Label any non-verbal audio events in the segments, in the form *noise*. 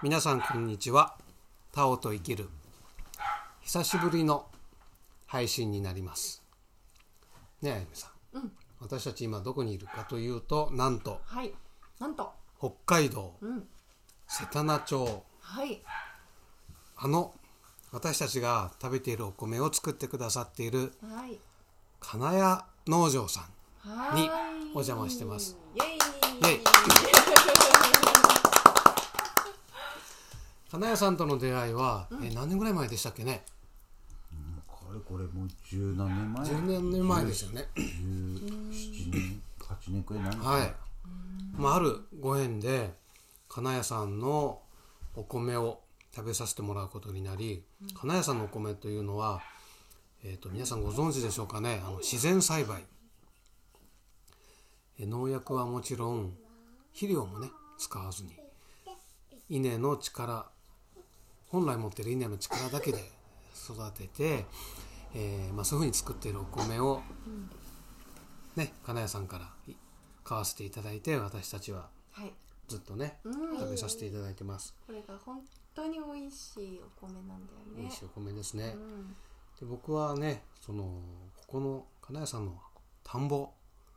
皆さんこんにちはタオと生きる久しぶりの配信になりますねえあゆみさん、私たち今どこにいるかというとなんとはい。なんと。北海道うん。瀬田名町はい。あの私たちが食べているお米を作ってくださっているはい。金谷農場さんはい。にお邪魔してます。イェイ。金谷さんとの出会いは、え何年ぐらい前でしたっけね？これこれもう十何年前？10年前ですよね。17年8年くらいなんですか？はい、まあ、あるご縁で金谷さんのお米を食べさせてもらうことになり、金谷さんのお米というのは、えー、と皆さんご存知でしょうかね？あの自然栽培。え農薬はもちろん肥料もね使わずに稲の力本来持ってる稲の力だけで育てて、えーまあ、そういうふうに作っているお米を、ね金谷さんからい買わせていただいて私たちははい。ずっとねうん。食べさせていただいてますこれが本当に美味しいお米なんだよね美味しい。お米ですねうん。で僕はねそのここの金谷さんの田んぼ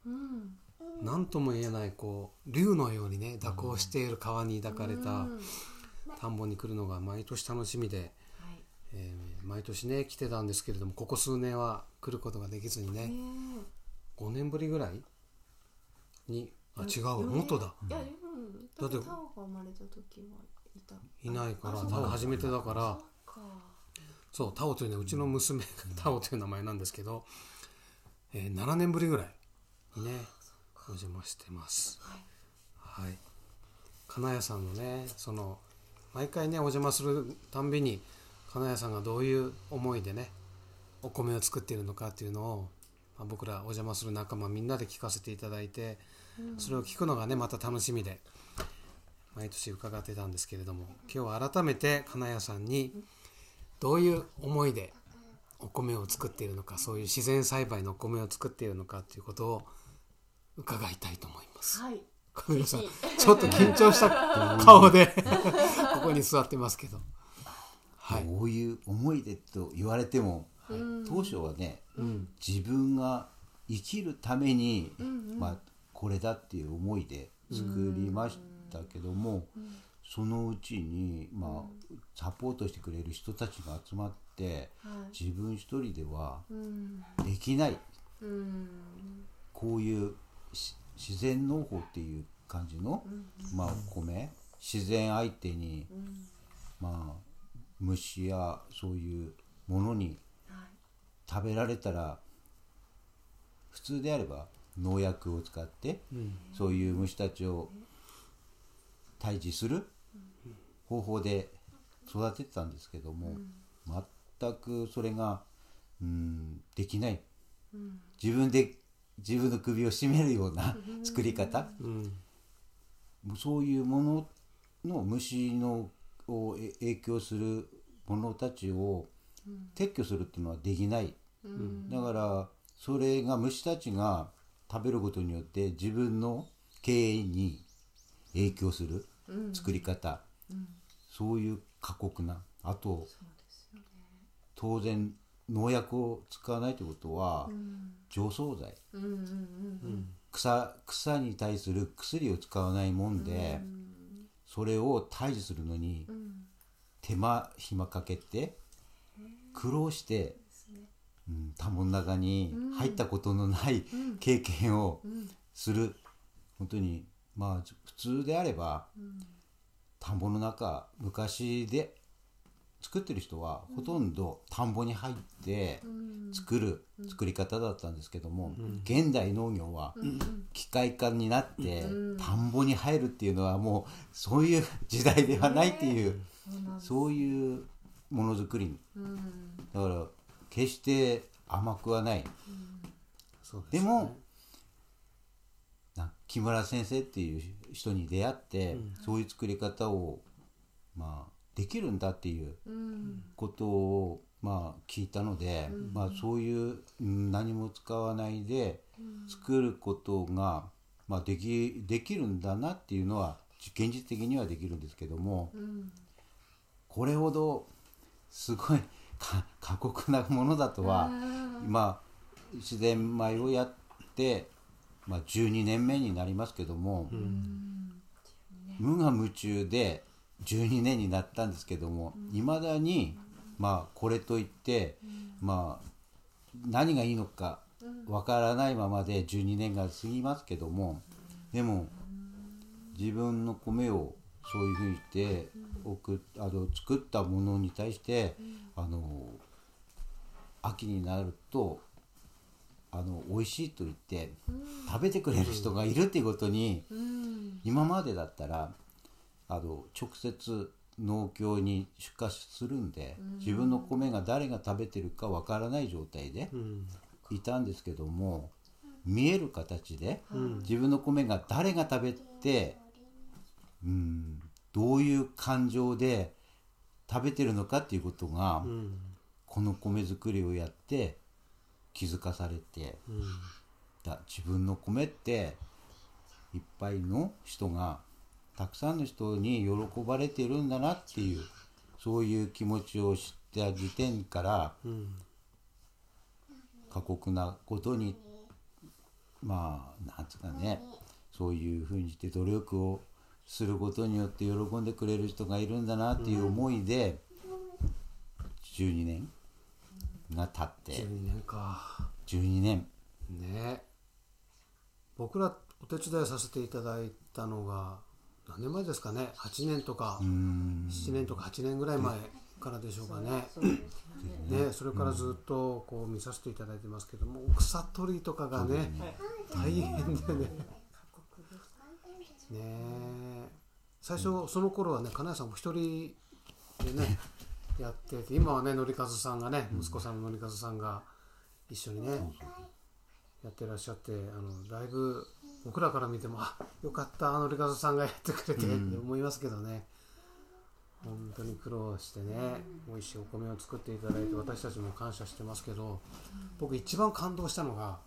うん。何とも言えないこう竜のようにね蛇行している川に抱かれたうん田んぼに来るのが毎年楽しみで、はい。えー毎年ね来てたんですけれどもここ数年は来ることができずにねね5年ぶりぐらいにあ違う四年。もっとだ。いや、うん。だってタオが生まれた時はいた。いないから初めてだから。そうタオというのはうちの娘がタオという名前なんですけど、えー7年ぶりぐらいにねお邪魔してます。はい。はい。金谷さんのねその毎回ねお邪魔するたんびに金谷さんがどういう思いでねお米を作っているのかっていうのを、まあ、僕らお邪魔する仲間みんなで聞かせていただいて、それを聞くのがねまた楽しみで毎年伺ってたんですけれども今日は改めて金谷さんにどういう思いでお米を作っているのかそういう自然栽培のお米を作っているのかということを伺いたいと思います。はい。金谷さんちょっと緊張した顔でここに座ってますけど。はい、こういう思い出と言われても、当初はね、自分が生きるために、まあ、これだっていう思いで作りましたけども、そのうちに、まあ、サポートしてくれる人たちが集まって、はい。自分一人ではうん。できない。うん。こういうし自然農法っていう感じの、まあ、お米。自然相手に、まあ虫やそういうものにはい。食べられたら普通であれば農薬を使って、そういう虫たちを退治する方法で育ててたんですけども、全くそれが、うん、できない、自分で自分の首を絞めるような作り方、うん。そういうものの虫のをえ影響するものたちを撤去するっていうのはできない、だからそれが虫たちが食べることによって自分の経営に影響する作り方、そういう過酷な。あと当然農薬を使わないということは、除草剤、草草に対する薬を使わないもんで、それを退治するのに手間暇かけて苦労して、うん、田んぼの中に入ったことのない経験をする。本当にまあ普通であれば、田んぼの中昔で作ってる人はほとんど田んぼに入って作る作り方だったんですけども、現代農業は機械化になって田んぼに入るっていうのはもうそういう時代ではないっていう、そういうものづくりうん。だから決して甘くはない。でもな木村先生っていう人に出会って、そういう作り方をまあできるんだっていううん。ことをまあ聞いたので、まあそういううん何も使わないで作ることがまあできできるんだなっていうのは現実的にはできるんですけどもうん。これほどすごいか過酷なものだとはまあ自然米をやって、まあ、12年目になりますけども、無我夢中で12年になったんですけどもいま、未だに、まあ、これといって、まあ、何がいいのかわからないままで12年が過ぎますけどもでも自分の米をそういうふうにして送っあの作ったものに対して、あの秋になるとあの美味しいと言って食べてくれる人がいるっていうことに、うん。今までだったらあの直接農協に出荷するんで、自分の米が誰が食べてるかわからない状態でうん。いたんですけども見える形で、うん。自分の米が誰が食べて、うん、どういう感情で食べてるのかっていうことが、うん。この米作りをやって気づかされてうん。だ自分の米っていっぱいの人がたくさんの人に喜ばれてるんだなっていうそういう気持ちを知った時点からうん過酷なことにまあなんつうかねそういうふうにして努力をすることによって喜んでくれる人がいるんだなっていう思いで12年が経って12年か。12年。ね。僕らお手伝いさせていただいたのが何年前ですかね？8年とかうーん。7年とか8年ぐらい前からでしょうかね。ね。ねそれからずっとこう見させていただいてますけども草取りとかがね大変でね。ねえ最初その頃はね金谷さんも一人でねやってて今はね則和さんがね息子さんの則和さんが一緒にねやってらっしゃってあのだいぶ僕らから見てもあよかった則和さんがやってくれてって思いますけどね。本当に苦労してね美味しいお米を作っていただいて私たちも感謝してますけど僕一番感動したのが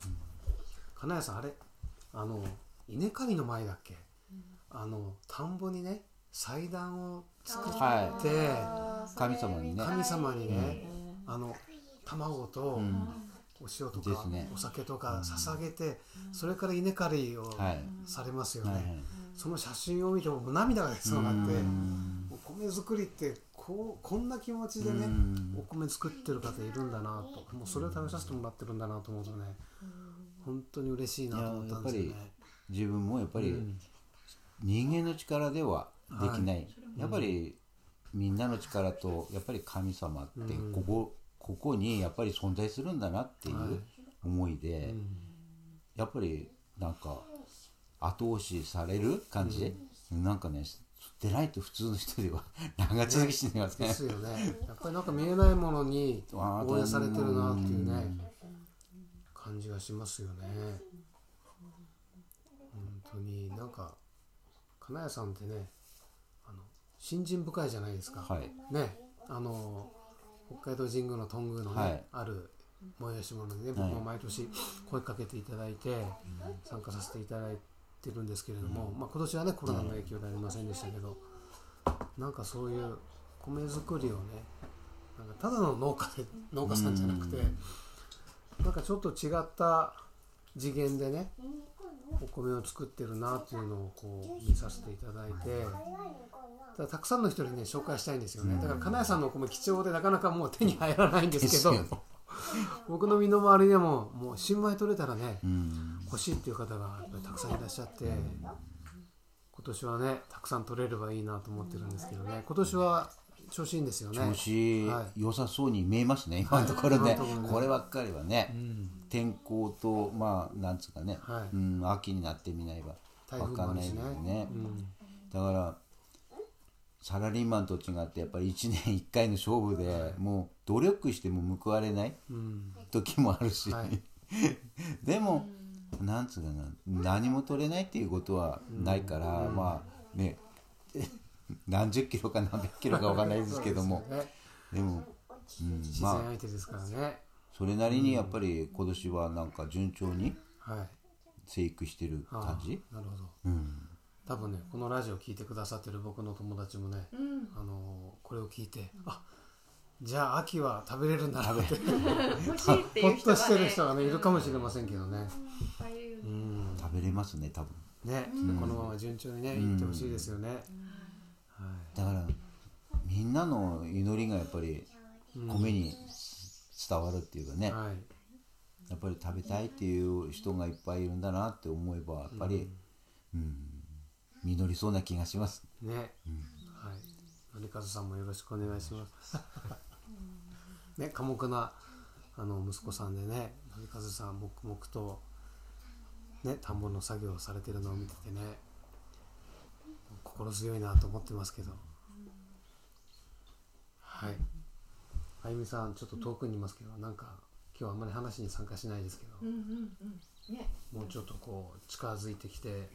金谷さんあれあの稲刈りの前だっけ？あの田んぼにね祭壇を作って、は神様にね。神様にね、あの卵とんお塩とか、ね。お酒とか捧げて、それから稲刈りをはい。されますよね、はいはい。その写真を見ても涙が出そうになってうんお米作りってこうこんな気持ちでねうん。お米作ってる方いるんだなと。もうそれを食べさせてもらってるんだなと思うとね本当に嬉しいなと思ったんですよね。自分もやっぱりうん。人間の力ではできない、やっぱりみんなの力とやっぱり神様ってうん。ここ,、ここにやっぱり存在するんだなっていはいう思いで、うんやっぱりなんか後押しされる感じ、なんかね出ないと普通の人では *laughs* 長続きしないますねですよね。やっぱりなんか見えないものに応援されてるなっていううねん感じがしますよね。本当になんか金谷さんってねあの信心深いじゃないですか。はいねあの北海道神宮の頓宮のね、はい。ある催し物にねはい。僕も毎年声かけていただいて参加させていただいてるんですけれども、まあ、今年はねコロナの影響でありませんでしたけど、なんかそういう米作りをねなんかただの農家で農家さんじゃなくて、なんかちょっと違った次元でねお米を作ってるなっていうのをこう見させていただいてだからたくさんの人にね紹介したいんですよね。だから金谷さんのお米貴重でなかなかもう手に入らないんですけど *laughs* 僕の身の回りでももう新米取れたらねうん。欲しいっていう方がやっぱりたくさんいらっしゃって今年はねたくさん取れればいいなと思ってるんですけどね。今年は調子いいんですよね。調子は良さそうに見えますね、今のところね、今のところね。こればっかりはね、天候とまあなんつうかね、はい。うん、秋になってみないば分かんないもあるしね。ですね、うん。だからサラリーマンと違ってやっぱり1年1回の勝負でもう努力しても報われないうん。時もあるし、はい。*laughs* でもなんつうかな何も取れないっていうことはないから、まあね *laughs* 何十キロか何百キロか分かんないですけども。でも、うん、自まあそれなりにやっぱり今年はなんか順調にはい。生育してる感じ、なるほど。うん、多分ねこのラジオ聞いてくださってる僕の友達もね、うん。あのこれを聞いて、あじゃあ秋は食べれるんだなって。*laughs* 欲しいっていう人が、ね、ほっとしてる人がねいるかもしれませんけどね。うね。ん。食べれますね多分。ね、うん。このまま順調にねうん。いってほしいですよね。はだからみんなの祈りがやっぱりいうん。米に伝わるっていうかね、はい。やっぱり食べたいっていう人がいっぱいいるんだなって思えばやっぱり、うん実りそうな気がします。ね、はい。のりかずさんもよろしくお願いします。*laughs* ね、寡黙なあの息子さんでね、のりかずさん黙々とね、田んぼの作業をされてるのを見ててね、心強いなと思ってますけど。はい。あゆみさん、ちょっと遠くにいますけど、なんか今日はあんまり話に参加しないですけど、うんうんうんねもうちょっとこう近づいてきて、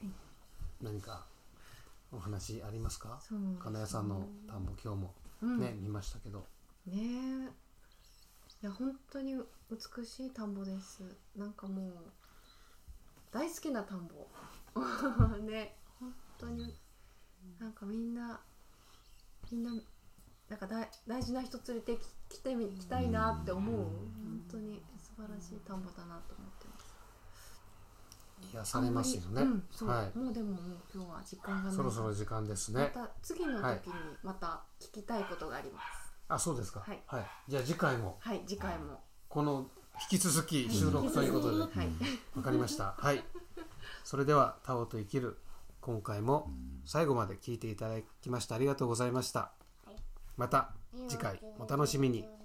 何かお話ありますか？そう金谷さんの田んぼ今日もうん。ね、見ましたけど、ねえ。いや本当に美しい田んぼです。なんかもう大好きな田んぼ。*laughs* ね。本当になんかみんなみんななんか大大事な人連れてき来てみ来たいなって思う。本当に素晴らしい田んぼだなと思ってます癒されますよね。うんはい。もうでももう今日は時間がそろそろ時間ですまね。た次の時にまた聞きたいことがありますあ、そうですか。はいじゃあ次回もはい次回もこの引き続き収録ということで、わはいかりました。はい。それではタオと生きる今回も最後まで聞いていただきましてありがとうございました。また次回お楽しみに。